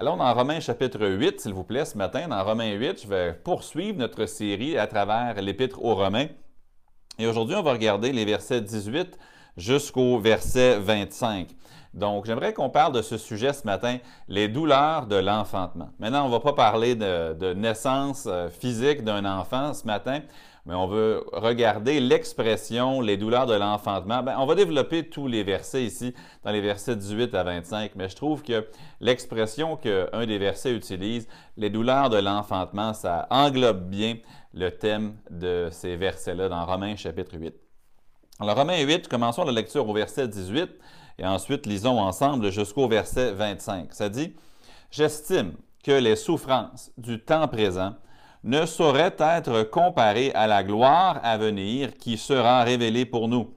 Alors, dans Romains chapitre 8, s'il vous plaît, ce matin, dans Romains 8, je vais poursuivre notre série à travers l'Épître aux Romains. Et aujourd'hui, on va regarder les versets 18 jusqu'au verset 25. Donc, j'aimerais qu'on parle de ce sujet ce matin, les douleurs de l'enfantement. Maintenant, on ne va pas parler de, naissance euh, physique d'un enfant ce matin, mais on veut regarder l'expression les douleurs de l'enfantement. Ben, on va développer tous les versets ici, dans les versets 18 à 25, mais je trouve que l'expression qu'un des versets utilise, les douleurs de l'enfantement, ça englobe bien le thème de ces versets-là dans Romains chapitre 8. Alors, Romains 8, commençons la lecture au verset 18 et ensuite lisons ensemble jusqu'au verset 25. Ça dit J'estime que les souffrances du temps présent ne saurait être comparé à la gloire à venir qui sera révélée pour nous.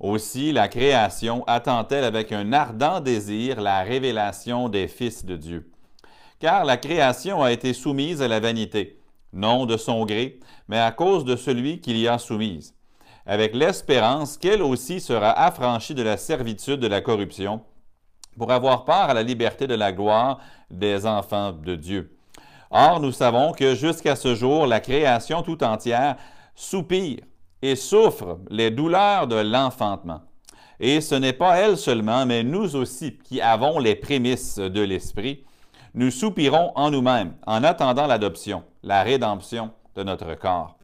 Aussi, la création attend-elle avec un ardent désir la révélation des fils de Dieu. Car la création a été soumise à la vanité, non de son gré, mais à cause de celui qui l'y a soumise, avec l'espérance qu'elle aussi sera affranchie de la servitude de la corruption, pour avoir part à la liberté de la gloire des enfants de Dieu. Or, nous savons que jusqu'à ce jour, la création tout entière soupire et souffre les douleurs de l'enfantement. Et ce n'est pas elle seulement, mais nous aussi qui avons les prémices de l'Esprit, nous soupirons en nous-mêmes en attendant l'adoption, la rédemption de notre corps.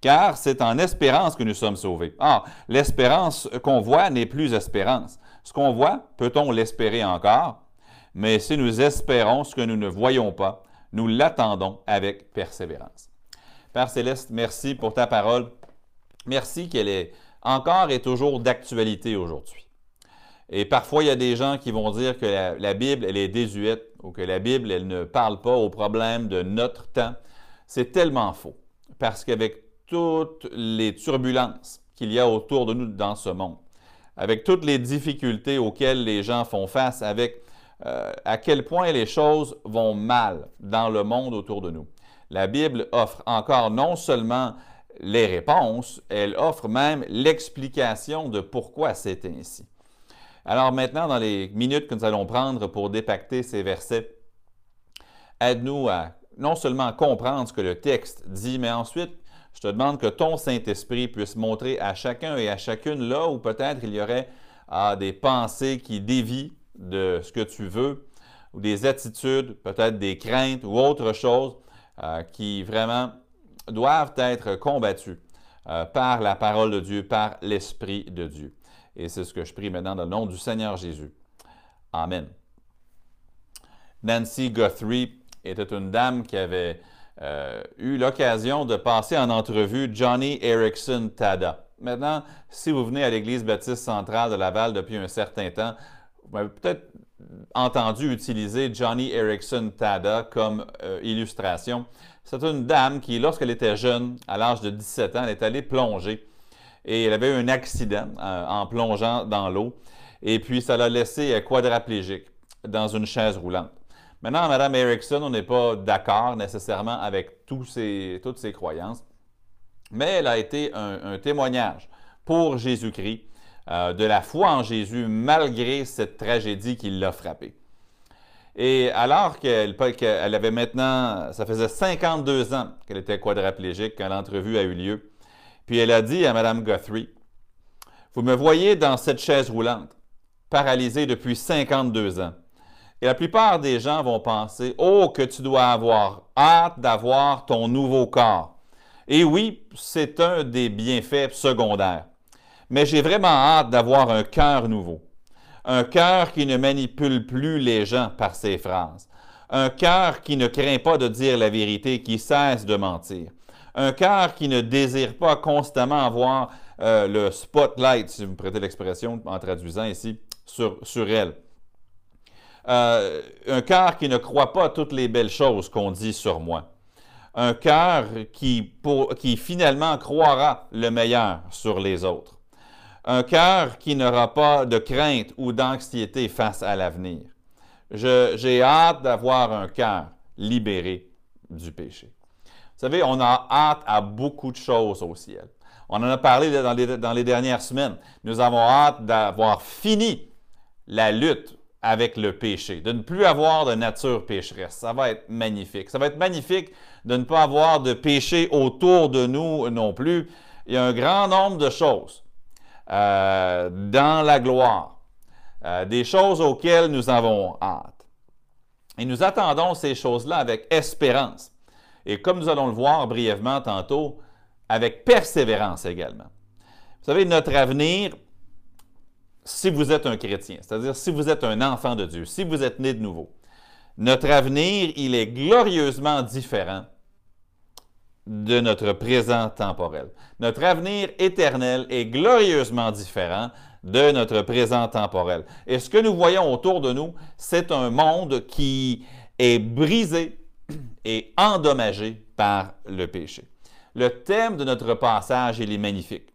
Car c'est en espérance que nous sommes sauvés. Or, l'espérance qu'on voit n'est plus espérance. Ce qu'on voit, peut-on l'espérer encore? Mais si nous espérons ce que nous ne voyons pas, nous l'attendons avec persévérance. Père Céleste, merci pour ta parole. Merci qu'elle est encore et toujours d'actualité aujourd'hui. Et parfois, il y a des gens qui vont dire que la, Bible, elle est désuète ou que la Bible, elle ne parle pas aux problèmes de notre temps. C'est tellement faux. Parce qu'avec toutes les turbulences qu'il y a autour de nous dans ce monde, avec toutes les difficultés auxquelles les gens font face, avec euh, à quel point les choses vont mal dans le monde autour de nous. La Bible offre encore non seulement les réponses, elle offre même l'explication de pourquoi c'est ainsi. Alors maintenant, dans les minutes que nous allons prendre pour dépacter ces versets, aide-nous à non seulement comprendre ce que le texte dit, mais ensuite, je te demande que ton Saint-Esprit puisse montrer à chacun et à chacune là où peut-être il y aurait ah, des pensées qui dévient de ce que tu veux, ou des attitudes, peut-être des craintes ou autre chose euh, qui vraiment doivent être combattues euh, par la parole de Dieu, par l'Esprit de Dieu. Et c'est ce que je prie maintenant dans le nom du Seigneur Jésus. Amen. Nancy Guthrie était une dame qui avait euh, eu l'occasion de passer en entrevue Johnny Erickson Tada. Maintenant, si vous venez à l'Église baptiste centrale de Laval depuis un certain temps, vous m'avez peut-être entendu utiliser Johnny Erickson Tada comme euh, illustration. C'est une dame qui, lorsqu'elle était jeune, à l'âge de 17 ans, elle est allée plonger et elle avait eu un accident euh, en plongeant dans l'eau et puis ça l'a laissée quadraplégique dans une chaise roulante. Maintenant, Mme Erickson, on n'est pas d'accord nécessairement avec toutes ses croyances, mais elle a été un témoignage pour Jésus-Christ euh, de la foi en Jésus malgré cette tragédie qui l'a frappée. Et alors qu'elle avait maintenant, ça faisait 52 ans qu'elle était quadraplégique quand l'entrevue a eu lieu, puis elle a dit à Mme Guthrie, Vous me voyez dans cette chaise roulante, paralysée depuis 52 ans. Et la plupart des gens vont penser, Oh, que tu dois avoir hâte d'avoir ton nouveau corps. Et oui, c'est un des bienfaits secondaires mais j'ai vraiment hâte d'avoir un cœur nouveau. Un cœur qui ne manipule plus les gens par ses phrases. Un cœur qui ne craint pas de dire la vérité, qui cesse de mentir. Un cœur qui ne désire pas constamment avoir euh, le spotlight, si vous me prêtez l'expression en traduisant ici, sur, sur elle. Euh, un cœur qui ne croit pas toutes les belles choses qu'on dit sur moi. Un cœur qui, qui finalement croira le meilleur sur les autres. Un cœur qui n'aura pas de crainte ou d'anxiété face à l'avenir. J'ai hâte d'avoir un cœur libéré du péché. Vous savez, on a hâte à beaucoup de choses au ciel. On en a parlé dans les, dernières semaines. Nous avons hâte d'avoir fini la lutte avec le péché, de ne plus avoir de nature pécheresse. Ça va être magnifique. Ça va être magnifique de ne pas avoir de péché autour de nous non plus. Il y a un grand nombre de choses euh, dans la gloire, euh, des choses auxquelles nous avons hâte. Et nous attendons ces choses-là avec espérance. Et comme nous allons le voir brièvement tantôt, avec persévérance également. Vous savez, notre avenir, si vous êtes un chrétien, c'est-à-dire si vous êtes un enfant de Dieu, si vous êtes né de nouveau, notre avenir, il est glorieusement différent de notre présent temporel. Notre avenir éternel est glorieusement différent de notre présent temporel. Et ce que nous voyons autour de nous, c'est un monde qui est brisé et endommagé par le péché. Le thème de notre passage, il est magnifique.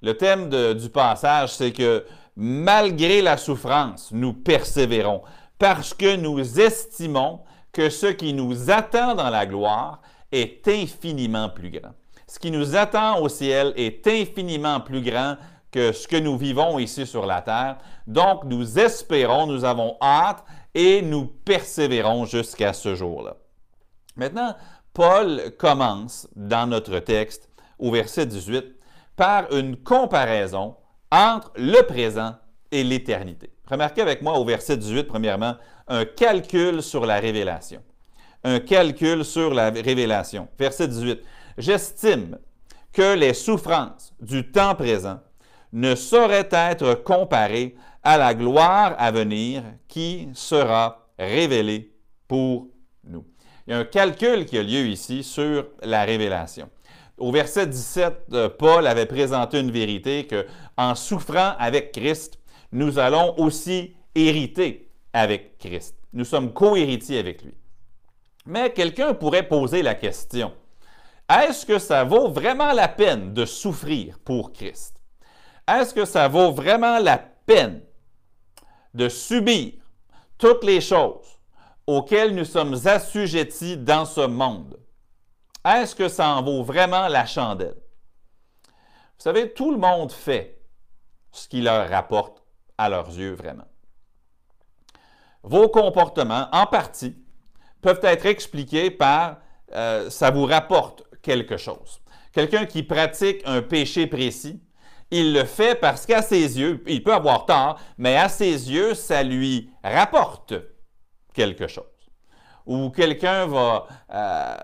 Le thème du passage, c'est que malgré la souffrance, nous persévérons parce que nous estimons que ce qui nous attend dans la gloire est infiniment plus grand. Ce qui nous attend au ciel est infiniment plus grand que ce que nous vivons ici sur la terre. Donc, nous espérons, nous avons hâte et nous persévérons jusqu'à ce jour-là. Maintenant, Paul commence dans notre texte, au verset 18, par une comparaison entre le présent et l'éternité. Remarquez avec moi au verset 18, premièrement, un calcul sur la révélation. Un calcul sur la révélation. Verset 18. J'estime que les souffrances du temps présent ne sauraient être comparées à la gloire à venir qui sera révélée pour nous. Il y a un calcul qui a lieu ici sur la révélation. Au verset 17, euh, Paul avait présenté une vérité que en souffrant avec Christ, nous allons aussi hériter avec Christ. Nous sommes co-héritiers avec lui. Mais quelqu'un pourrait poser la question, est-ce que ça vaut vraiment la peine de souffrir pour Christ? Est-ce que ça vaut vraiment la peine de subir toutes les choses auxquelles nous sommes assujettis dans ce monde? Est-ce que ça en vaut vraiment la chandelle? Vous savez, tout le monde fait ce qui leur rapporte à leurs yeux vraiment. Vos comportements, en partie, peuvent être expliqués par euh, ça vous rapporte quelque chose. Quelqu'un qui pratique un péché précis, il le fait parce qu'à ses yeux, il peut avoir tort, mais à ses yeux, ça lui rapporte quelque chose. Ou quelqu'un va euh,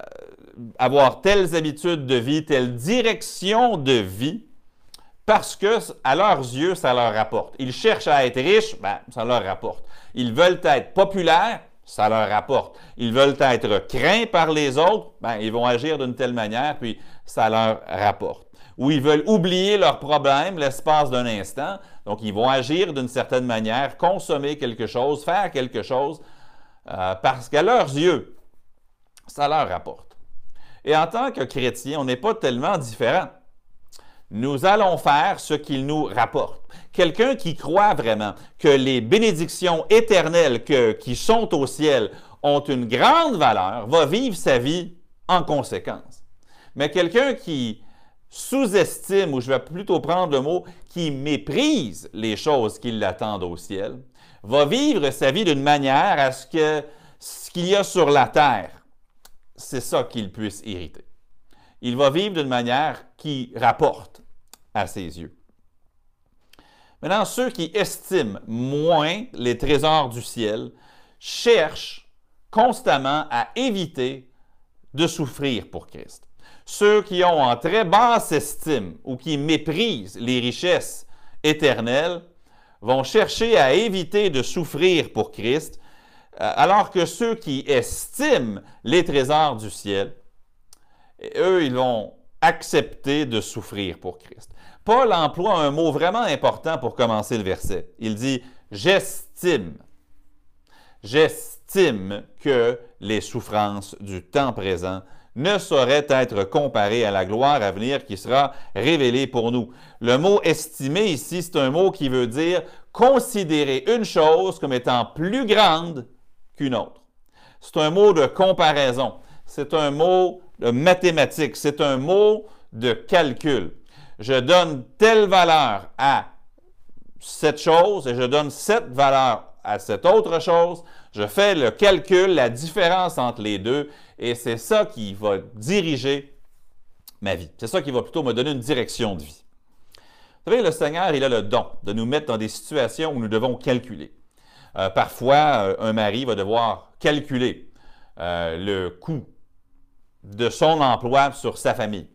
avoir telles habitudes de vie, telle direction de vie, parce que à leurs yeux, ça leur rapporte. Ils cherchent à être riches, ben, ça leur rapporte. Ils veulent être populaires, ça leur rapporte. Ils veulent être craints par les autres, ben, ils vont agir d'une telle manière, puis ça leur rapporte. Ou ils veulent oublier leurs problèmes l'espace d'un instant, donc ils vont agir d'une certaine manière, consommer quelque chose, faire quelque chose, euh, parce qu'à leurs yeux, ça leur rapporte. Et en tant que chrétien, on n'est pas tellement différent nous allons faire ce qu'il nous rapporte. Quelqu'un qui croit vraiment que les bénédictions éternelles qui sont au ciel ont une grande valeur va vivre sa vie en conséquence. Mais quelqu'un qui sous-estime, ou je vais plutôt prendre le mot, qui méprise les choses qui l'attendent au ciel, va vivre sa vie d'une manière à ce que ce qu'il y a sur la terre, c'est ça qu'il puisse hériter il va vivre d'une manière qui rapporte à ses yeux. Maintenant, ceux qui estiment moins les trésors du ciel cherchent constamment à éviter de souffrir pour Christ. Ceux qui ont en très basse estime ou qui méprisent les richesses éternelles vont chercher à éviter de souffrir pour Christ, euh, alors que ceux qui estiment les trésors du ciel eux, ils vont accepter de souffrir pour Christ. Paul emploie un mot vraiment important pour commencer le verset. Il dit j'estime. J'estime que les souffrances du temps présent ne sauraient être comparées à la gloire à venir qui sera révélée pour nous. Le mot estimer ici, c'est un mot qui veut dire considérer une chose comme étant plus grande qu'une autre. C'est un mot de comparaison. C'est un mot mathématique. C'est un mot de calcul. Je donne telle valeur à cette chose et je donne cette valeur à cette autre chose. Je fais le calcul, la différence entre les deux et c'est ça qui va diriger ma vie. C'est ça qui va plutôt me donner une direction de vie. Vous savez, le Seigneur, il a le don de nous mettre dans des situations où nous devons calculer. Euh, parfois, euh, un mari va devoir calculer euh, le coût de son emploi sur sa famille,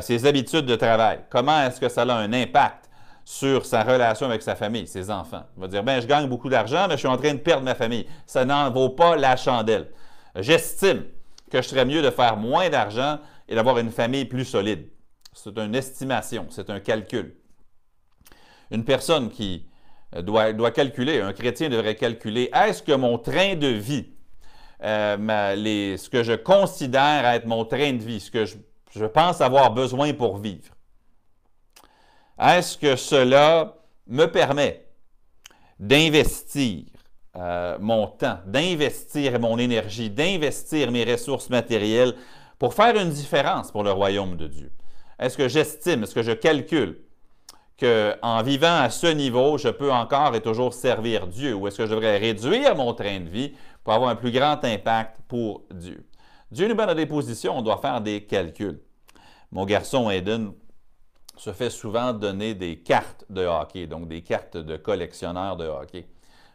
ses habitudes de travail, comment est-ce que ça a un impact sur sa relation avec sa famille, ses enfants? Il va dire, ben, je gagne beaucoup d'argent, mais je suis en train de perdre ma famille. Ça n'en vaut pas la chandelle. J'estime que je serais mieux de faire moins d'argent et d'avoir une famille plus solide. C'est une estimation, c'est un calcul. Une personne qui euh, doit calculer, un chrétien devrait calculer, est-ce que mon train de vie, euh, ce que je considère être mon train de vie, ce que je pense avoir besoin pour vivre, est-ce que cela me permet d'investir euh, mon temps, d'investir mon énergie, d'investir mes ressources matérielles pour faire une différence pour le royaume de Dieu? Est-ce que j'estime, est-ce que je calcule qu'en vivant à ce niveau, je peux encore et toujours servir Dieu ou est-ce que je devrais réduire mon train de vie pour avoir un plus grand impact pour Dieu? Dieu nous met dans des positions, on doit faire des calculs. Mon garçon Aiden se fait souvent donner des cartes de hockey, donc des cartes de collectionneur de hockey,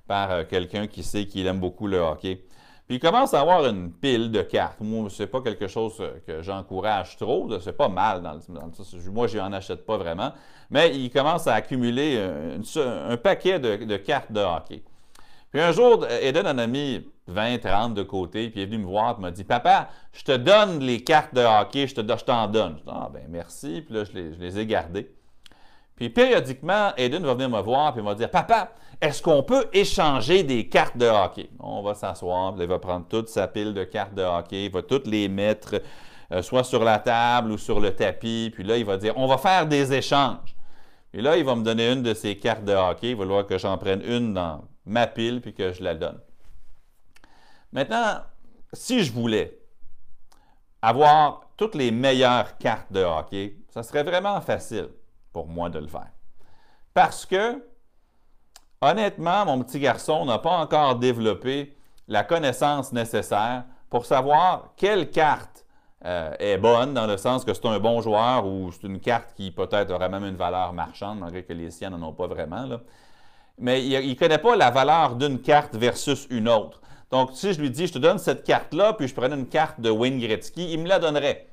par euh, quelqu'un qui sait qu'il aime beaucoup le hockey. Puis il commence à avoir une pile de cartes. Moi, ce n'est pas quelque chose euh, que j'encourage trop. C'est pas mal dans Moi, je n'en achète pas vraiment. Mais il commence à accumuler euh, un, paquet de, cartes de hockey. Puis un jour, Eden en a mis 20, 30 de côté, puis il est venu me voir et m'a dit Papa, je te donne les cartes de hockey, je t'en donne. Je dis Ah, ben merci, puis là, je les, ai gardées. Puis périodiquement, Aiden va venir me voir et va dire Papa, est-ce qu'on peut échanger des cartes de hockey? On va s'asseoir, il va prendre toute sa pile de cartes de hockey, il va toutes les mettre euh, soit sur la table ou sur le tapis, puis là, il va dire On va faire des échanges. Et là, il va me donner une de ses cartes de hockey, il va vouloir que j'en prenne une dans ma pile puis que je la donne. Maintenant, si je voulais avoir toutes les meilleures cartes de hockey, ça serait vraiment facile pour moi de le faire. Parce que, honnêtement, mon petit garçon n'a pas encore développé la connaissance nécessaire pour savoir quelle carte euh, est bonne, dans le sens que c'est un bon joueur ou c'est une carte qui peut-être aurait même une valeur marchande, malgré que les siennes n'en ont pas vraiment. Mais il ne connaît pas la valeur d'une carte versus une autre. Donc, si je lui dis, je te donne cette carte-là, puis je prenais une carte de Wayne Gretzky, il me la donnerait.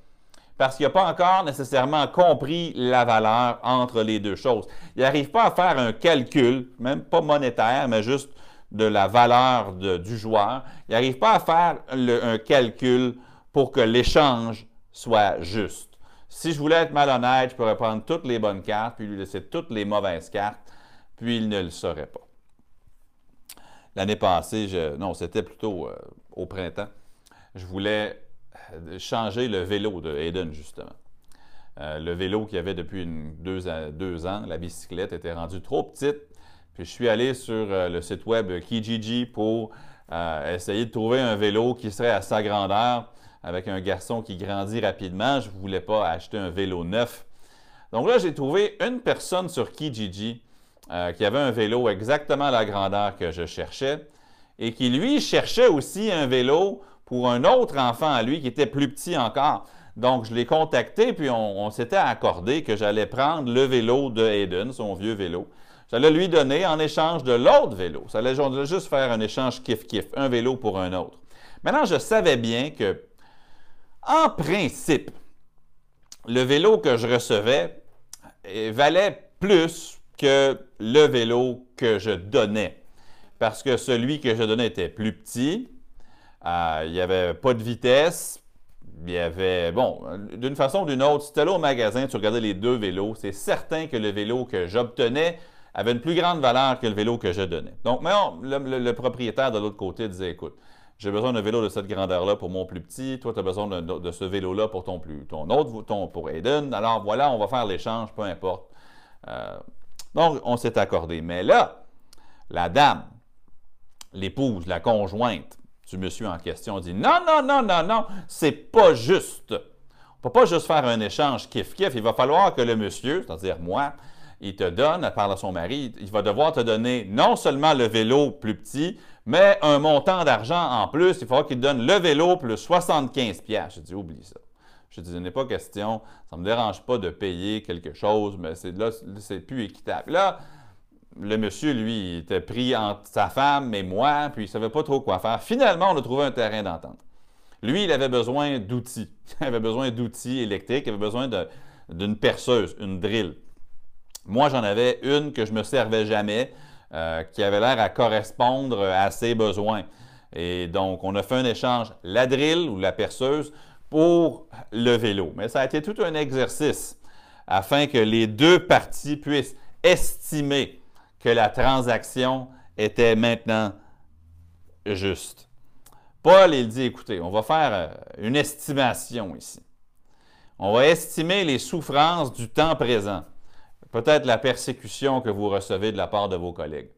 Parce qu'il n'a pas encore nécessairement compris la valeur entre les deux choses. Il n'arrive pas à faire un calcul, même pas monétaire, mais juste de la valeur du joueur. Il n'arrive pas à faire un calcul pour que l'échange soit juste. Si je voulais être malhonnête, je pourrais prendre toutes les bonnes cartes, puis lui laisser toutes les mauvaises cartes, puis il ne le saurait pas. L'année passée, non, c'était plutôt euh, au printemps, je voulais changer le vélo de Hayden, justement. Euh, le vélo qu'il y avait depuis deux, ans, la bicyclette était rendue trop petite. Puis je suis allé sur le site web Kijiji pour essayer de trouver un vélo qui serait à sa grandeur avec un garçon qui grandit rapidement. Je ne voulais pas acheter un vélo neuf. Donc là, j'ai trouvé une personne sur Kijiji euh, qui avait un vélo exactement à la grandeur que je cherchais et qui, lui, cherchait aussi un vélo pour un autre enfant à lui qui était plus petit encore. Donc, je l'ai contacté, puis on, s'était accordé que j'allais prendre le vélo de Hayden, son vieux vélo. J'allais lui donner en échange de l'autre vélo. Ça allait juste faire un échange kiff-kiff, un vélo pour un autre. Maintenant, je savais bien que, en principe, le vélo que je recevais eh, valait plus que le vélo que je donnais. Parce que celui que je donnais était plus petit, il n'y avait pas de vitesse, il y avait, bon, d'une façon ou d'une autre, si tu allais au magasin, tu regardais les deux vélos, c'est certain que le vélo que j'obtenais avait une plus grande valeur que le vélo que je donnais. Donc, mais le, propriétaire de l'autre côté disait, écoute, j'ai besoin d'un vélo de cette grandeur-là pour mon plus petit, toi, tu as besoin de, ce vélo-là pour ton plus, ton autre, ton, pour Aiden. Alors voilà, on va faire l'échange, peu importe. Euh, donc, on s'est accordé. Mais là, la dame, l'épouse, la conjointe du monsieur en question dit Non, non, non, non, non, c'est pas juste. On ne peut pas juste faire un échange kiff-kiff. Il va falloir que le monsieur, c'est-à-dire moi, il te donne, parle à son mari, il va devoir te donner non seulement le vélo plus petit, mais un montant d'argent en plus. Il faudra qu'il te donne le vélo plus 75 pièces. Je dis, oublie ça. Je dis, ce n'est pas question, ça ne me dérange pas de payer quelque chose, mais c'est là, c'est plus équitable. Là, le monsieur, lui, était pris entre sa femme et moi, puis il ne savait pas trop quoi faire. Finalement, on a trouvé un terrain d'entente. Lui, il avait besoin d'outils. Il avait besoin d'outils électriques, il avait besoin d'une perceuse, une drill. Moi, j'en avais une que je ne me servais jamais, euh, qui avait l'air à correspondre à ses besoins. Et donc, on a fait un échange, la drill ou la perceuse, pour le vélo. Mais ça a été tout un exercice afin que les deux parties puissent estimer que la transaction était maintenant juste. Paul, il dit, écoutez, on va faire euh, une estimation ici. On va estimer les souffrances du temps présent, peut-être la persécution que vous recevez de la part de vos collègues,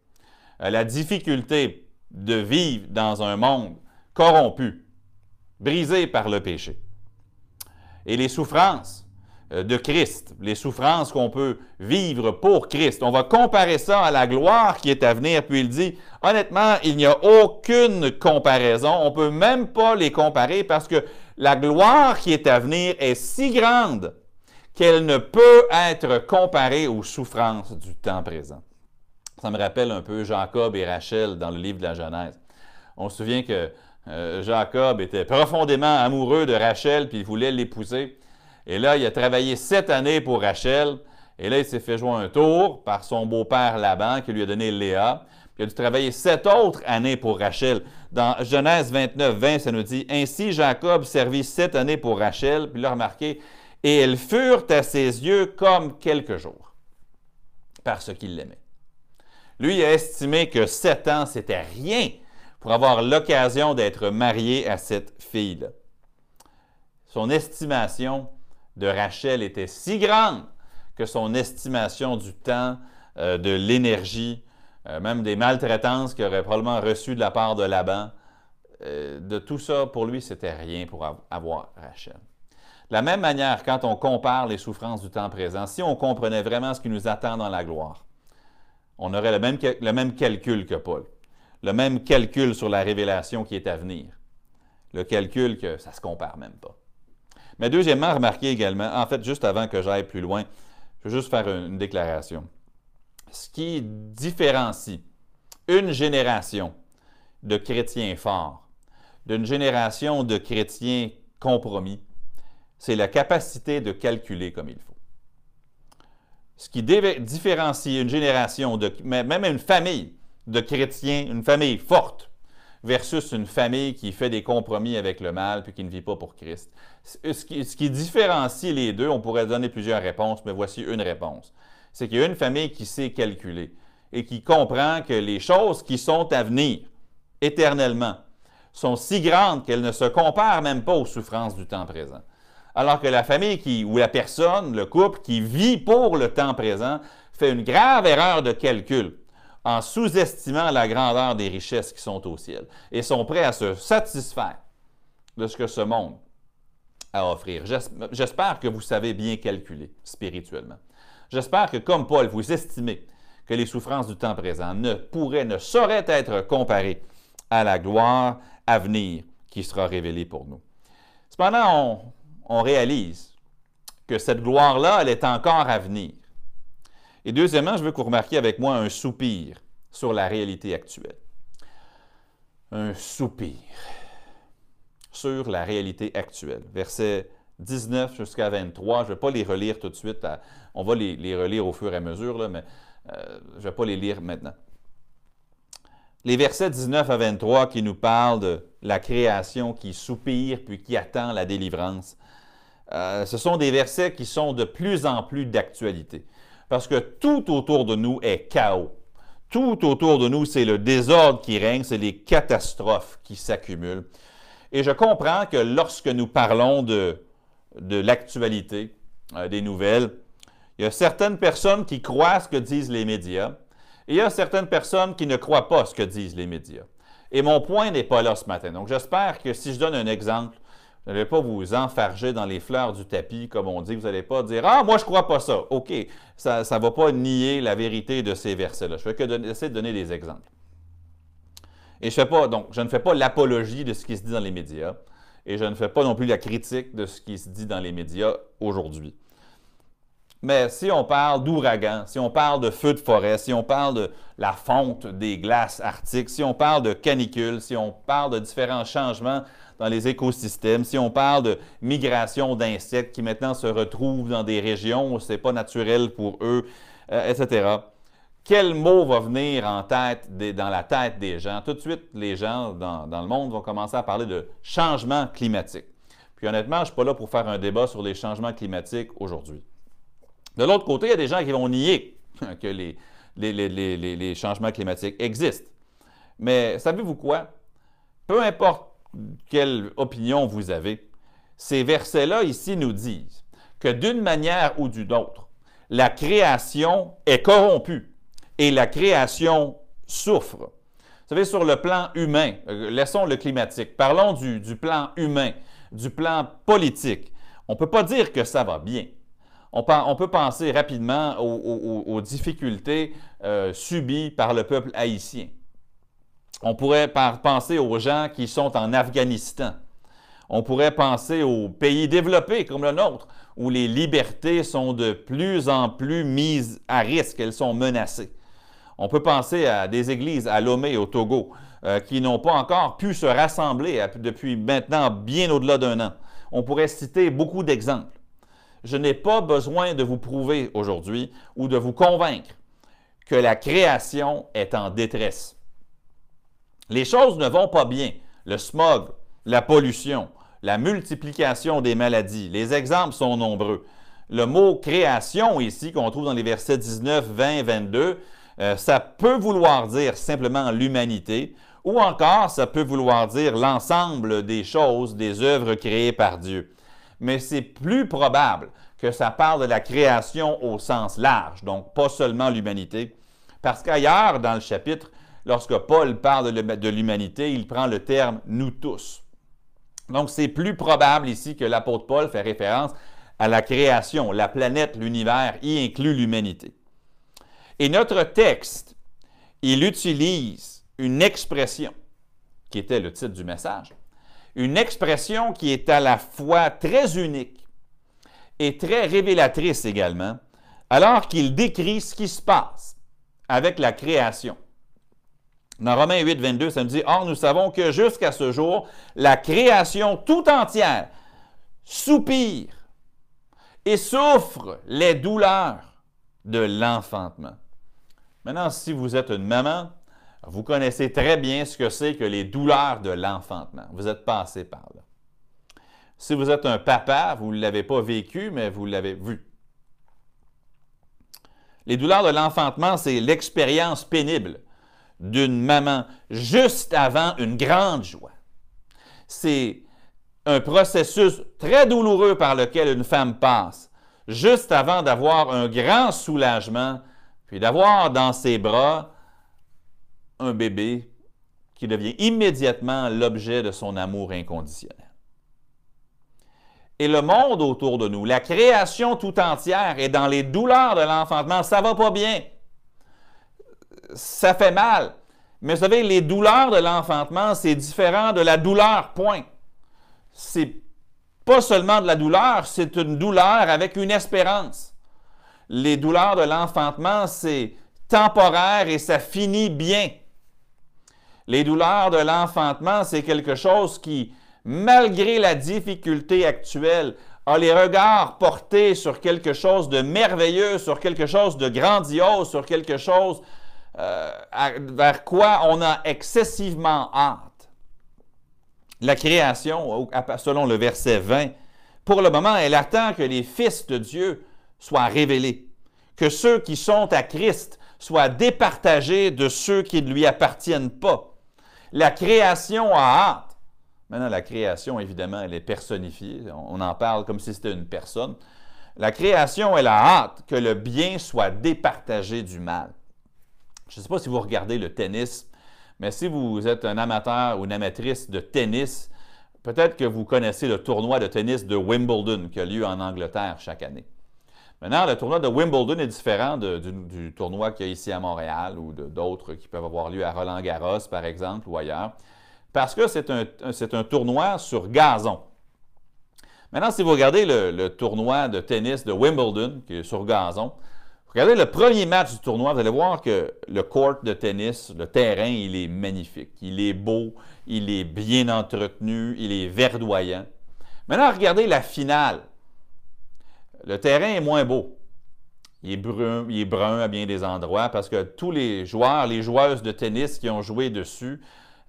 euh, la difficulté de vivre dans un monde corrompu, brisé par le péché, et les souffrances de Christ, les souffrances qu'on peut vivre pour Christ. On va comparer ça à la gloire qui est à venir. Puis il dit, honnêtement, il n'y a aucune comparaison. On ne peut même pas les comparer parce que la gloire qui est à venir est si grande qu'elle ne peut être comparée aux souffrances du temps présent. Ça me rappelle un peu Jacob et Rachel dans le livre de la Genèse. On se souvient que euh, Jacob était profondément amoureux de Rachel, puis il voulait l'épouser. Et là, il a travaillé sept années pour Rachel. Et là, il s'est fait jouer un tour par son beau-père Laban qui lui a donné Léa. il a dû travailler sept autres années pour Rachel. Dans Genèse 29, 20, ça nous dit Ainsi Jacob servit sept années pour Rachel. Puis là, remarquez, et elles furent à ses yeux comme quelques jours, parce qu'il l'aimait. Lui a estimé que sept ans, c'était rien pour avoir l'occasion d'être marié à cette fille-là. Son estimation de Rachel était si grande que son estimation du temps, euh, de l'énergie, euh, même des maltraitances qu'il aurait probablement reçues de la part de Laban, euh, de tout ça, pour lui, c'était rien pour avoir Rachel. De la même manière, quand on compare les souffrances du temps présent, si on comprenait vraiment ce qui nous attend dans la gloire, on aurait le même, le même calcul que Paul, le même calcul sur la révélation qui est à venir, le calcul que ça ne se compare même pas. Mais deuxièmement, remarquez également, en fait, juste avant que j'aille plus loin, je veux juste faire une déclaration. Ce qui différencie une génération de chrétiens forts d'une génération de chrétiens compromis, c'est la capacité de calculer comme il faut. Ce qui différencie une génération, de, même une famille de chrétiens, une famille forte, versus une famille qui fait des compromis avec le mal puis qui ne vit pas pour Christ. Ce qui, différencie les deux, on pourrait donner plusieurs réponses, mais voici une réponse. C'est qu'il y a une famille qui sait calculer et qui comprend que les choses qui sont à venir éternellement sont si grandes qu'elles ne se comparent même pas aux souffrances du temps présent. Alors que la famille qui, ou la personne, le couple qui vit pour le temps présent fait une grave erreur de calcul en sous-estimant la grandeur des richesses qui sont au ciel et sont prêts à se satisfaire de ce que ce monde a à offrir. J'espère que vous savez bien calculer spirituellement. J'espère que, comme Paul, vous estimez que les souffrances du temps présent ne pourraient, ne sauraient être comparées à la gloire à venir qui sera révélée pour nous. Cependant, on, réalise que cette gloire-là, elle est encore à venir. Et deuxièmement, je veux que vous remarquiez avec moi un soupir sur la réalité actuelle. Un soupir sur la réalité actuelle. Verset 19 jusqu'à 23, je ne vais pas les relire tout de suite, on va les, relire au fur et à mesure, mais euh, je ne vais pas les lire maintenant. Les versets 19 à 23 qui nous parlent de la création qui soupire puis qui attend la délivrance, euh, ce sont des versets qui sont de plus en plus d'actualité. Parce que tout autour de nous est chaos. Tout autour de nous, c'est le désordre qui règne, c'est les catastrophes qui s'accumulent. Et je comprends que lorsque nous parlons de, de l'actualité, euh, des nouvelles, il y a certaines personnes qui croient ce que disent les médias et il y a certaines personnes qui ne croient pas ce que disent les médias. Et mon point n'est pas là ce matin. Donc j'espère que si je donne un exemple, vous n'allez pas vous enfarger dans les fleurs du tapis, comme on dit. Vous n'allez pas dire Ah, moi, je ne crois pas ça. OK, ça ne va pas nier la vérité de ces versets-là. Je vais que essayer de donner des exemples. Et je, fais pas, donc, je ne fais pas l'apologie de ce qui se dit dans les médias. Et je ne fais pas non plus la critique de ce qui se dit dans les médias aujourd'hui. Mais si on parle d'ouragan, si on parle de feux de forêt, si on parle de la fonte des glaces arctiques, si on parle de canicules, si on parle de différents changements dans les écosystèmes, si on parle de migration d'insectes qui maintenant se retrouvent dans des régions où ce n'est pas naturel pour eux, euh, etc. Quel mot va venir en tête dans la tête des gens? Tout de suite, les gens dans, le monde vont commencer à parler de changement climatique. Puis honnêtement, je ne suis pas là pour faire un débat sur les changements climatiques aujourd'hui. De l'autre côté, il y a des gens qui vont nier que les, changements climatiques existent. Mais savez-vous quoi? Peu importe quelle opinion vous avez, ces versets-là ici nous disent que d'une manière ou d'une autre, la création est corrompue et la création souffre. Vous savez, sur le plan humain, euh, laissons le climatique, parlons du, plan humain, du plan politique. On ne peut pas dire que ça va bien on, peut penser rapidement aux, difficultés euh, subies par le peuple haïtien. On pourrait penser aux gens qui sont en Afghanistan. On pourrait penser aux pays développés comme le nôtre, où les libertés sont de plus en plus mises à risque, elles sont menacées. On peut penser à des églises à Lomé, au Togo, euh, qui n'ont pas encore pu se rassembler depuis maintenant bien au-delà d'un an. On pourrait citer beaucoup d'exemples je n'ai pas besoin de vous prouver aujourd'hui ou de vous convaincre que la création est en détresse. Les choses ne vont pas bien. Le smog, la pollution, la multiplication des maladies, les exemples sont nombreux. Le mot création ici, qu'on trouve dans les versets 19, 20, 22, ça peut vouloir dire simplement l'humanité, ou encore ça peut vouloir dire l'ensemble des choses, des œuvres créées par Dieu mais c'est plus probable que ça parle de la création au sens large, donc pas seulement l'humanité, parce qu'ailleurs dans le chapitre, lorsque Paul parle de l'humanité, il prend le terme nous tous. Donc c'est plus probable ici que l'apôtre Paul fait référence à la création, la planète, l'univers, y inclut l'humanité. Et notre texte, il utilise une expression qui était le titre du message, une expression qui est à la fois très unique et très révélatrice également, alors qu'il décrit ce qui se passe avec la création. Dans Romains 8, 22, ça nous dit, Or, nous savons que jusqu'à ce jour, la création tout entière soupire et souffre les douleurs de l'enfantement. Maintenant, si vous êtes une maman, vous connaissez très bien ce que c'est que les douleurs de l'enfantement. Vous êtes passé par là. Si vous êtes un papa, vous ne l'avez pas vécu, mais vous l'avez vu. Les douleurs de l'enfantement, c'est l'expérience pénible d'une maman juste avant une grande joie. C'est un processus très douloureux par lequel une femme passe, juste avant d'avoir un grand soulagement, puis d'avoir dans ses bras un bébé qui devient immédiatement l'objet de son amour inconditionnel. Et le monde autour de nous, la création tout entière est dans les douleurs de l'enfantement. Ça va pas bien. Ça fait mal. Mais vous savez, les douleurs de l'enfantement, c'est différent de la douleur, point. C'est pas seulement de la douleur, c'est une douleur avec une espérance. Les douleurs de l'enfantement, c'est temporaire et ça finit bien. Les douleurs de l'enfantement, c'est quelque chose qui, malgré la difficulté actuelle, a les regards portés sur quelque chose de merveilleux, sur quelque chose de grandiose, sur quelque chose euh, vers quoi on a excessivement hâte. La création, selon le verset 20, pour le moment, elle attend que les fils de Dieu soient révélés, que ceux qui sont à Christ soient départagés de ceux qui ne lui appartiennent pas. La création a hâte. Maintenant, la création, évidemment, elle est personnifiée. On en parle comme si c'était une personne. La création, elle a hâte que le bien soit départagé du mal. Je ne sais pas si vous regardez le tennis, mais si vous êtes un amateur ou une amatrice de tennis, peut-être que vous connaissez le tournoi de tennis de Wimbledon qui a lieu en Angleterre chaque année. Maintenant, le tournoi de Wimbledon est différent du, tournoi qu'il y a ici à Montréal ou d'autres qui peuvent avoir lieu à Roland-Garros, par exemple, ou ailleurs, parce que c'est un, un, tournoi sur gazon. Maintenant, si vous regardez le, tournoi de tennis de Wimbledon, qui est sur gazon, regardez le premier match du tournoi, vous allez voir que le court de tennis, le terrain, il est magnifique. Il est beau, il est bien entretenu, il est verdoyant. Maintenant, regardez la finale. Le terrain est moins beau. Il est, brun, il est brun à bien des endroits parce que tous les joueurs, les joueuses de tennis qui ont joué dessus,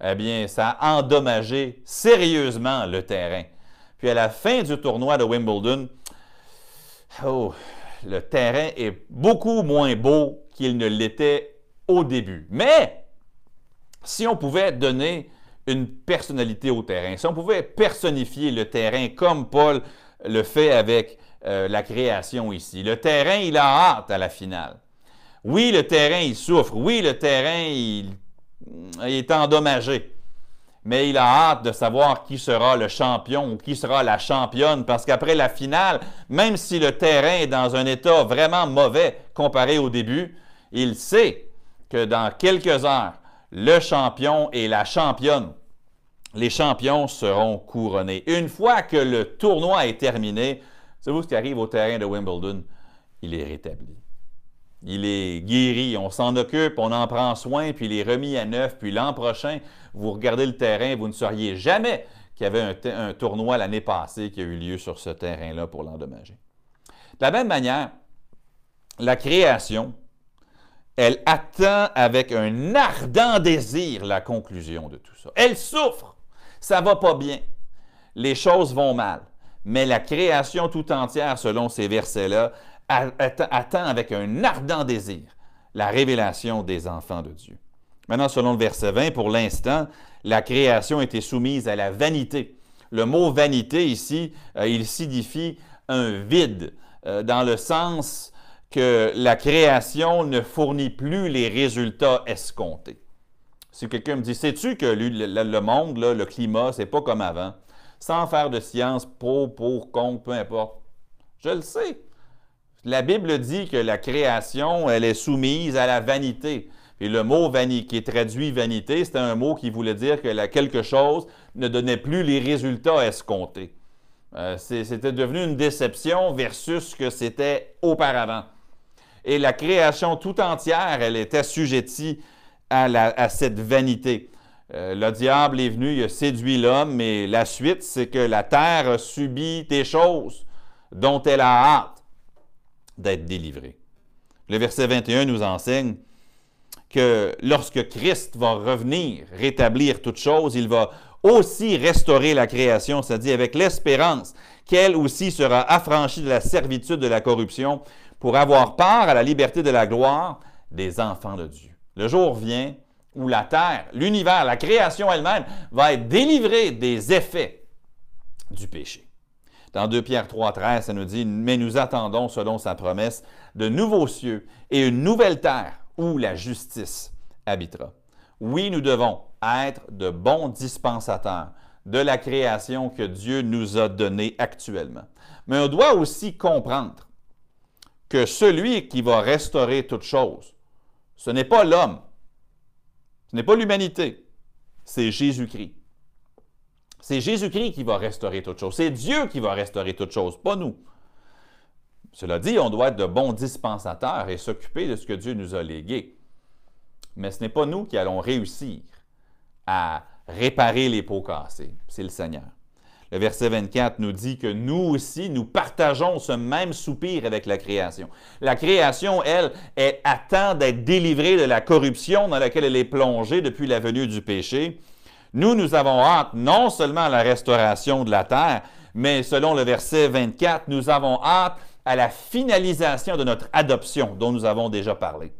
eh bien, ça a endommagé sérieusement le terrain. Puis à la fin du tournoi de Wimbledon, oh, le terrain est beaucoup moins beau qu'il ne l'était au début. Mais si on pouvait donner une personnalité au terrain, si on pouvait personnifier le terrain comme Paul le fait avec euh, la création ici. Le terrain, il a hâte à la finale. Oui, le terrain, il souffre. Oui, le terrain, il, est endommagé. Mais il a hâte de savoir qui sera le champion ou qui sera la championne, parce qu'après la finale, même si le terrain est dans un état vraiment mauvais comparé au début, il sait que dans quelques heures, le champion et la championne, les champions seront couronnés. Une fois que le tournoi est terminé, Savez-vous ce qui arrive au terrain de Wimbledon? Il est rétabli. Il est guéri, on s'en occupe, on en prend soin, puis il est remis à neuf. Puis l'an prochain, vous regardez le terrain, vous ne sauriez jamais qu'il y avait un, tournoi l'année passée qui a eu lieu sur ce terrain-là pour l'endommager. De la même manière, la création, elle attend avec un ardent désir la conclusion de tout ça. Elle souffre, ça va pas bien, les choses vont mal mais la création tout entière, selon ces versets-là, attend avec un ardent désir la révélation des enfants de Dieu. Maintenant, selon le verset 20, pour l'instant, la création était soumise à la vanité. Le mot vanité ici, euh, il signifie un vide, euh, dans le sens que la création ne fournit plus les résultats escomptés. Si quelqu'un me dit, sais-tu que le, monde, le climat, c'est pas comme avant? sans faire de science, pro, pour, contre, peu importe. Je le sais. La Bible dit que la création, elle est soumise à la vanité. Et le mot vanité, qui est traduit vanité, c'était un mot qui voulait dire que quelque chose ne donnait plus les résultats escomptés. Euh, c'était devenu une déception versus ce que c'était auparavant. Et la création tout entière, elle est assujettie à, cette vanité. Euh, le diable est venu, il a séduit l'homme, mais la suite, c'est que la terre a subi des choses dont elle a hâte d'être délivrée. Le verset 21 nous enseigne que lorsque Christ va revenir rétablir toutes choses, il va aussi restaurer la création, c'est-à-dire avec l'espérance qu'elle aussi sera affranchie de la servitude de la corruption pour avoir part à la liberté de la gloire des enfants de Dieu. Le jour vient où la terre, l'univers, la création elle-même va être délivrée des effets du péché. Dans 2 Pierre 3, 13, ça nous dit Mais nous attendons, selon sa promesse, de nouveaux cieux et une nouvelle terre où la justice habitera. Oui, nous devons être de bons dispensateurs de la création que Dieu nous a donnée actuellement. Mais on doit aussi comprendre que celui qui va restaurer toutes choses, ce n'est pas l'homme, ce n'est pas l'humanité, c'est Jésus-Christ. C'est Jésus-Christ qui va restaurer toute chose. C'est Dieu qui va restaurer toute chose, pas nous. Cela dit, on doit être de bons dispensateurs et s'occuper de ce que Dieu nous a légué. Mais ce n'est pas nous qui allons réussir à réparer les pots cassés, c'est le Seigneur. Le verset 24 nous dit que nous aussi, nous partageons ce même soupir avec la création. La création, elle, est, attend d'être délivrée de la corruption dans laquelle elle est plongée depuis la venue du péché. Nous, nous avons hâte non seulement à la restauration de la terre, mais selon le verset 24, nous avons hâte à la finalisation de notre adoption dont nous avons déjà parlé.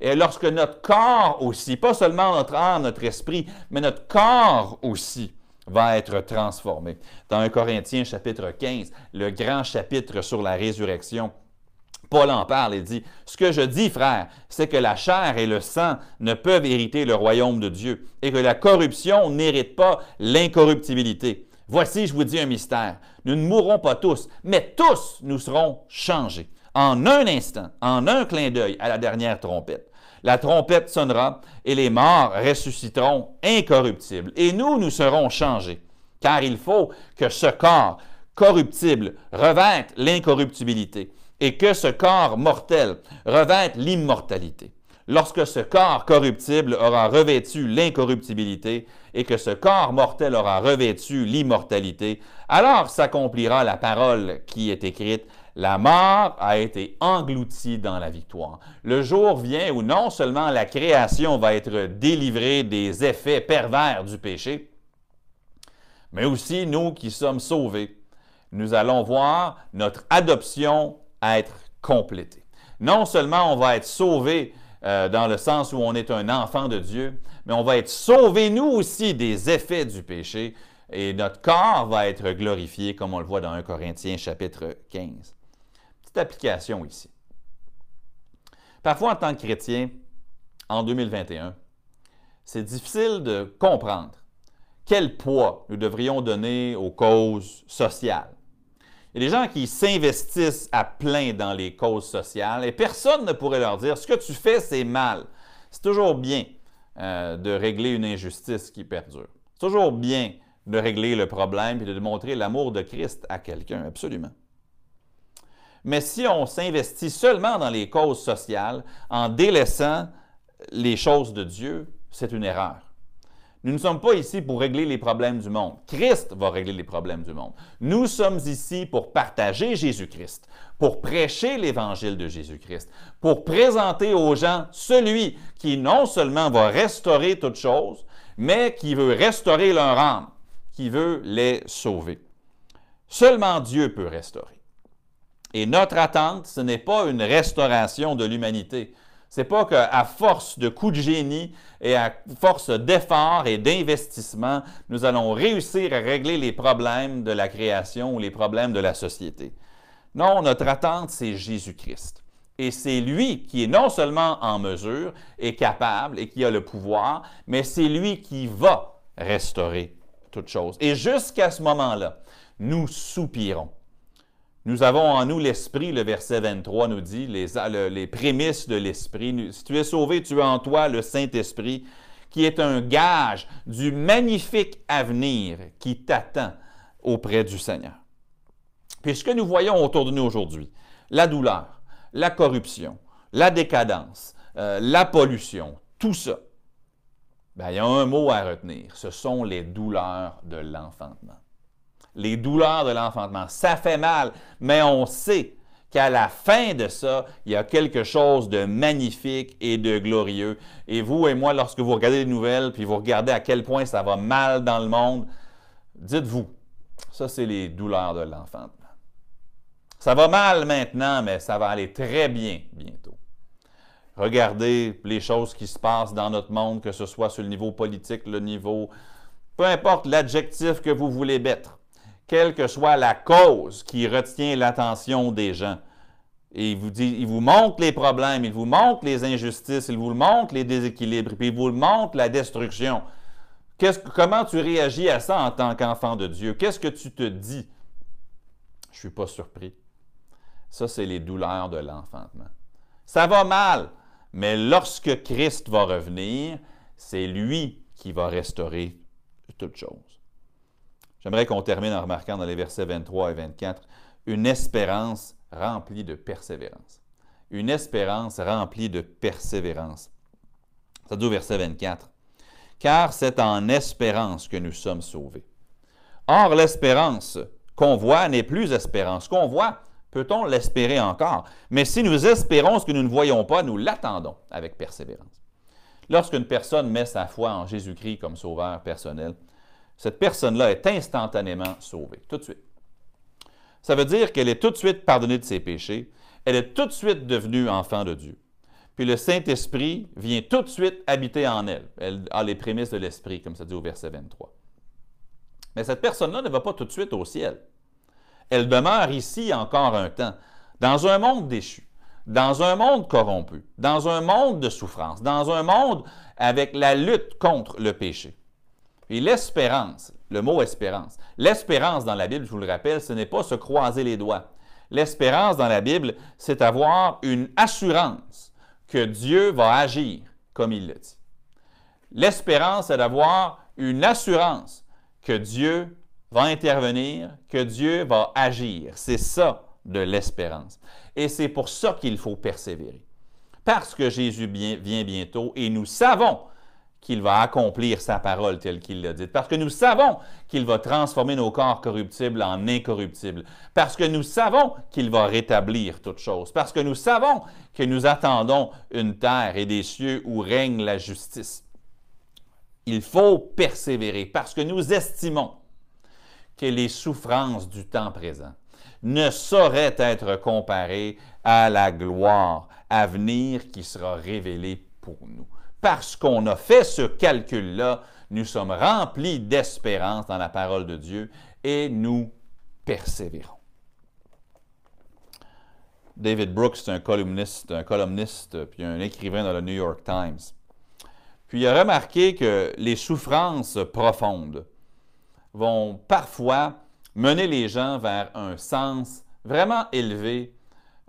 Et lorsque notre corps aussi, pas seulement notre âme, notre esprit, mais notre corps aussi va être transformé. Dans 1 Corinthiens chapitre 15, le grand chapitre sur la résurrection, Paul en parle et dit, Ce que je dis, frère, c'est que la chair et le sang ne peuvent hériter le royaume de Dieu et que la corruption n'hérite pas l'incorruptibilité. Voici, je vous dis un mystère. Nous ne mourrons pas tous, mais tous nous serons changés. En un instant, en un clin d'œil à la dernière trompette. La trompette sonnera et les morts ressusciteront incorruptibles. Et nous, nous serons changés. Car il faut que ce corps corruptible revête l'incorruptibilité et que ce corps mortel revête l'immortalité. Lorsque ce corps corruptible aura revêtu l'incorruptibilité et que ce corps mortel aura revêtu l'immortalité, alors s'accomplira la parole qui est écrite, la mort a été engloutie dans la victoire. Le jour vient où non seulement la création va être délivrée des effets pervers du péché, mais aussi nous qui sommes sauvés, nous allons voir notre adoption être complétée. Non seulement on va être sauvé euh, dans le sens où on est un enfant de Dieu, mais on va être sauvé nous aussi des effets du péché et notre corps va être glorifié comme on le voit dans 1 Corinthiens chapitre 15. Petite application ici. Parfois en tant que chrétien, en 2021, c'est difficile de comprendre quel poids nous devrions donner aux causes sociales il y a des gens qui s'investissent à plein dans les causes sociales et personne ne pourrait leur dire ce que tu fais, c'est mal. C'est toujours bien euh, de régler une injustice qui perdure. C'est toujours bien de régler le problème et de montrer l'amour de Christ à quelqu'un, absolument. Mais si on s'investit seulement dans les causes sociales en délaissant les choses de Dieu, c'est une erreur. Nous ne sommes pas ici pour régler les problèmes du monde. Christ va régler les problèmes du monde. Nous sommes ici pour partager Jésus-Christ, pour prêcher l'évangile de Jésus-Christ, pour présenter aux gens celui qui non seulement va restaurer toutes choses, mais qui veut restaurer leur âme, qui veut les sauver. Seulement Dieu peut restaurer. Et notre attente, ce n'est pas une restauration de l'humanité. C'est pas qu'à force de coups de génie et à force d'efforts et d'investissement, nous allons réussir à régler les problèmes de la création ou les problèmes de la société. Non, notre attente, c'est Jésus-Christ. Et c'est lui qui est non seulement en mesure et capable et qui a le pouvoir, mais c'est lui qui va restaurer toutes choses. Et jusqu'à ce moment-là, nous soupirons. Nous avons en nous l'Esprit, le verset 23 nous dit, les, les prémices de l'Esprit. Si tu es sauvé, tu as en toi le Saint-Esprit, qui est un gage du magnifique avenir qui t'attend auprès du Seigneur. Puis ce que nous voyons autour de nous aujourd'hui, la douleur, la corruption, la décadence, euh, la pollution, tout ça, ben, il y a un mot à retenir, ce sont les douleurs de l'enfantement les douleurs de l'enfantement. Ça fait mal, mais on sait qu'à la fin de ça, il y a quelque chose de magnifique et de glorieux. Et vous et moi, lorsque vous regardez les nouvelles, puis vous regardez à quel point ça va mal dans le monde, dites-vous, ça c'est les douleurs de l'enfantement. Ça va mal maintenant, mais ça va aller très bien bientôt. Regardez les choses qui se passent dans notre monde, que ce soit sur le niveau politique, le niveau, peu importe l'adjectif que vous voulez mettre quelle que soit la cause qui retient l'attention des gens. Il vous, dit, il vous montre les problèmes, il vous montre les injustices, il vous montre les déséquilibres, puis il vous montre la destruction. comment tu réagis à ça en tant qu'enfant de Dieu? Qu'est-ce que tu te dis? Je ne suis pas surpris. Ça, c'est les douleurs de l'enfantement. Ça va mal, mais lorsque Christ va revenir, c'est lui qui va restaurer toutes choses. J'aimerais qu'on termine en remarquant dans les versets 23 et 24 une espérance remplie de persévérance. Une espérance remplie de persévérance. Ça dit au verset 24. Car c'est en espérance que nous sommes sauvés. Or, l'espérance qu'on voit n'est plus espérance. Qu'on voit, peut-on l'espérer encore? Mais si nous espérons ce que nous ne voyons pas, nous l'attendons avec persévérance. Lorsqu'une personne met sa foi en Jésus-Christ comme sauveur personnel, cette personne-là est instantanément sauvée, tout de suite. ça veut dire qu'elle est tout de suite pardonnée de ses péchés, elle est tout de suite devenue enfant de Dieu. Puis le Saint-Esprit vient tout de suite habiter en elle. Elle a les prémices de l'Esprit, comme ça dit au verset 23. Mais cette personne-là ne va pas tout de suite au ciel. Elle demeure ici encore un temps, dans un monde déchu, dans un monde corrompu, dans un monde de souffrance, dans un monde avec la lutte contre le péché. Et l'espérance, le mot espérance, l'espérance dans la Bible, je vous le rappelle, ce n'est pas se croiser les doigts. L'espérance dans la Bible, c'est avoir une assurance que Dieu va agir comme il le dit. L'espérance, c'est d'avoir une assurance que Dieu va intervenir, que Dieu va agir. C'est ça de l'espérance. Et c'est pour ça qu'il faut persévérer. Parce que Jésus vient bientôt et nous savons qu'il va accomplir sa parole telle qu'il l'a dit. Parce que nous savons qu'il va transformer nos corps corruptibles en incorruptibles. Parce que nous savons qu'il va rétablir toutes choses. Parce que nous savons que nous attendons une terre et des cieux où règne la justice. Il faut persévérer parce que nous estimons que les souffrances du temps présent ne sauraient être comparées à la gloire à venir qui sera révélée pour nous parce qu'on a fait ce calcul-là, nous sommes remplis d'espérance dans la parole de Dieu et nous persévérons. David Brooks, c'est un columniste, un columniste, puis un écrivain dans le New York Times. Puis il a remarqué que les souffrances profondes vont parfois mener les gens vers un sens vraiment élevé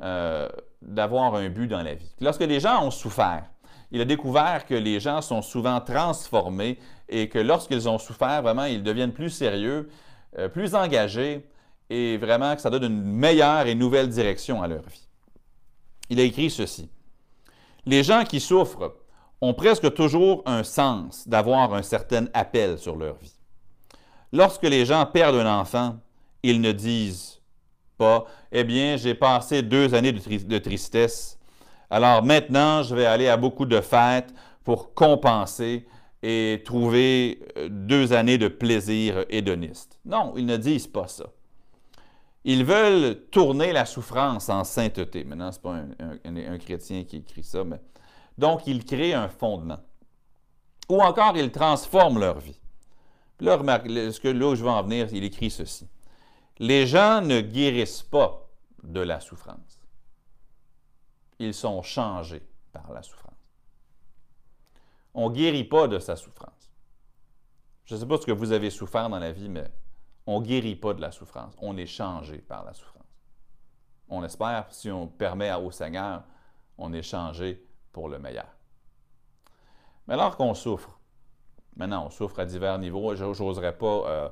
euh, d'avoir un but dans la vie. Lorsque les gens ont souffert, il a découvert que les gens sont souvent transformés et que lorsqu'ils ont souffert, vraiment, ils deviennent plus sérieux, euh, plus engagés et vraiment que ça donne une meilleure et nouvelle direction à leur vie. Il a écrit ceci. Les gens qui souffrent ont presque toujours un sens d'avoir un certain appel sur leur vie. Lorsque les gens perdent un enfant, ils ne disent pas, eh bien, j'ai passé deux années de, tristesse, alors maintenant, je vais aller à beaucoup de fêtes pour compenser et trouver euh, deux années de plaisir hédoniste. Non, ils ne disent pas ça. Ils veulent tourner la souffrance en sainteté. Maintenant, ce n'est pas un, chrétien qui écrit ça, mais donc ils créent un fondement. Ou encore, ils transforment leur vie. là, là où je vais en venir, il écrit ceci. Les gens ne guérissent pas de la souffrance ils sont changés par la souffrance. On ne guérit pas de sa souffrance. Je ne sais pas ce que vous avez souffert dans la vie, mais on ne guérit pas de la souffrance. On est changé par la souffrance. On espère, si on permet au Seigneur, on est changé pour le meilleur. Mais alors qu'on souffre, maintenant on souffre à divers niveaux, je n'oserais pas euh,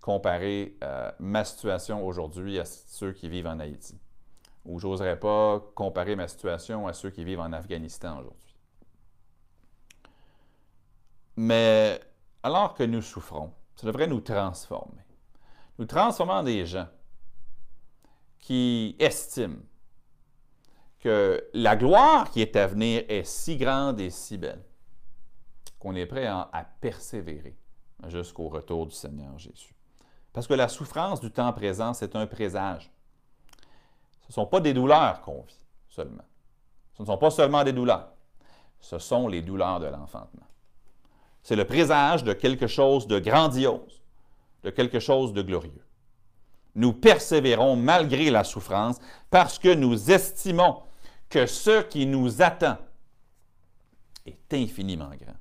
comparer euh, ma situation aujourd'hui à ceux qui vivent en Haïti ou j'oserais pas comparer ma situation à ceux qui vivent en Afghanistan aujourd'hui. Mais alors que nous souffrons, ça devrait nous transformer. Nous transformer en des gens qui estiment que la gloire qui est à venir est si grande et si belle qu'on est prêt à, à persévérer jusqu'au retour du Seigneur Jésus. Parce que la souffrance du temps présent, c'est un présage. Ce ne sont pas des douleurs qu'on vit seulement. Ce ne sont pas seulement des douleurs. Ce sont les douleurs de l'enfantement. C'est le présage de quelque chose de grandiose, de quelque chose de glorieux. Nous persévérons malgré la souffrance parce que nous estimons que ce qui nous attend est infiniment grand.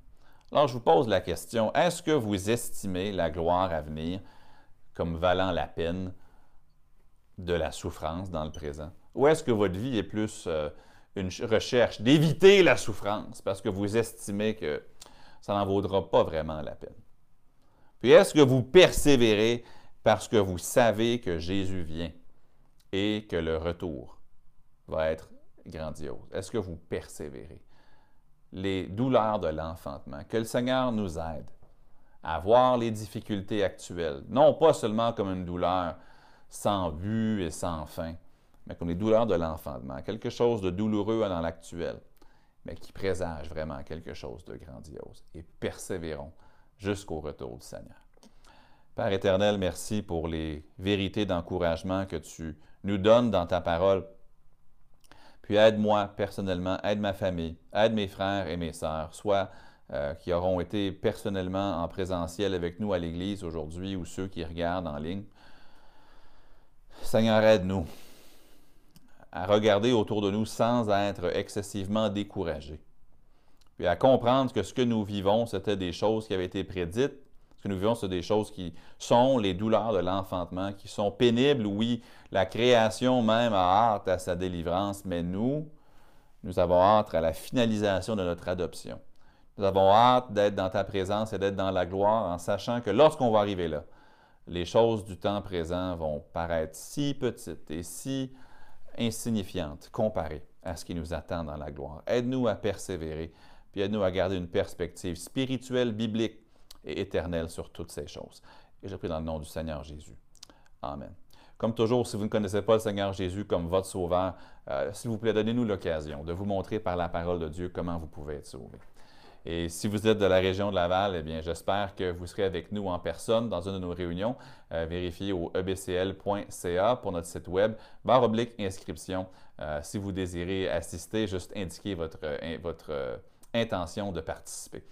Alors je vous pose la question, est-ce que vous estimez la gloire à venir comme valant la peine de la souffrance dans le présent? Ou est-ce que votre vie est plus euh, une recherche d'éviter la souffrance parce que vous estimez que ça n'en vaudra pas vraiment la peine? Puis est-ce que vous persévérez parce que vous savez que Jésus vient et que le retour va être grandiose? Est-ce que vous persévérez? Les douleurs de l'enfantement, que le Seigneur nous aide à voir les difficultés actuelles, non pas seulement comme une douleur sans but et sans fin, mais comme les douleurs de l'enfantement, quelque chose de douloureux dans l'actuel, mais qui présage vraiment quelque chose de grandiose. Et persévérons jusqu'au retour du Seigneur. Père éternel, merci pour les vérités d'encouragement que tu nous donnes dans ta parole. Puis aide-moi personnellement, aide ma famille, aide mes frères et mes sœurs, soit euh, qui auront été personnellement en présentiel avec nous à l'Église aujourd'hui ou ceux qui regardent en ligne. Seigneur, aide-nous à regarder autour de nous sans être excessivement découragés. Puis à comprendre que ce que nous vivons, c'était des choses qui avaient été prédites. Ce que nous vivons, c'est des choses qui sont les douleurs de l'enfantement, qui sont pénibles. Oui, la création même a hâte à sa délivrance, mais nous, nous avons hâte à la finalisation de notre adoption. Nous avons hâte d'être dans ta présence et d'être dans la gloire en sachant que lorsqu'on va arriver là, les choses du temps présent vont paraître si petites et si insignifiantes comparées à ce qui nous attend dans la gloire. Aide-nous à persévérer, puis aide-nous à garder une perspective spirituelle, biblique et éternelle sur toutes ces choses. Et je prie dans le nom du Seigneur Jésus. Amen. Comme toujours, si vous ne connaissez pas le Seigneur Jésus comme votre Sauveur, euh, s'il vous plaît, donnez-nous l'occasion de vous montrer par la parole de Dieu comment vous pouvez être sauvé. Et si vous êtes de la région de Laval, eh bien, j'espère que vous serez avec nous en personne dans une de nos réunions. Euh, vérifiez au ebcl.ca pour notre site web, barre oblique inscription. Euh, si vous désirez assister, juste indiquez votre, euh, votre intention de participer.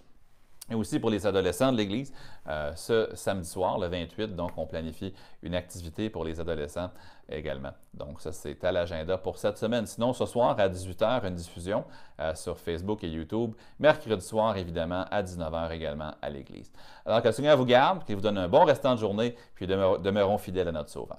Et aussi pour les adolescents de l'Église, euh, ce samedi soir, le 28, donc on planifie une activité pour les adolescents également. Donc ça, c'est à l'agenda pour cette semaine. Sinon, ce soir à 18h, une diffusion euh, sur Facebook et YouTube. Mercredi soir, évidemment, à 19h également à l'Église. Alors que le Seigneur vous garde, qu'il vous donne un bon restant de journée, puis demeurons fidèles à notre Sauveur.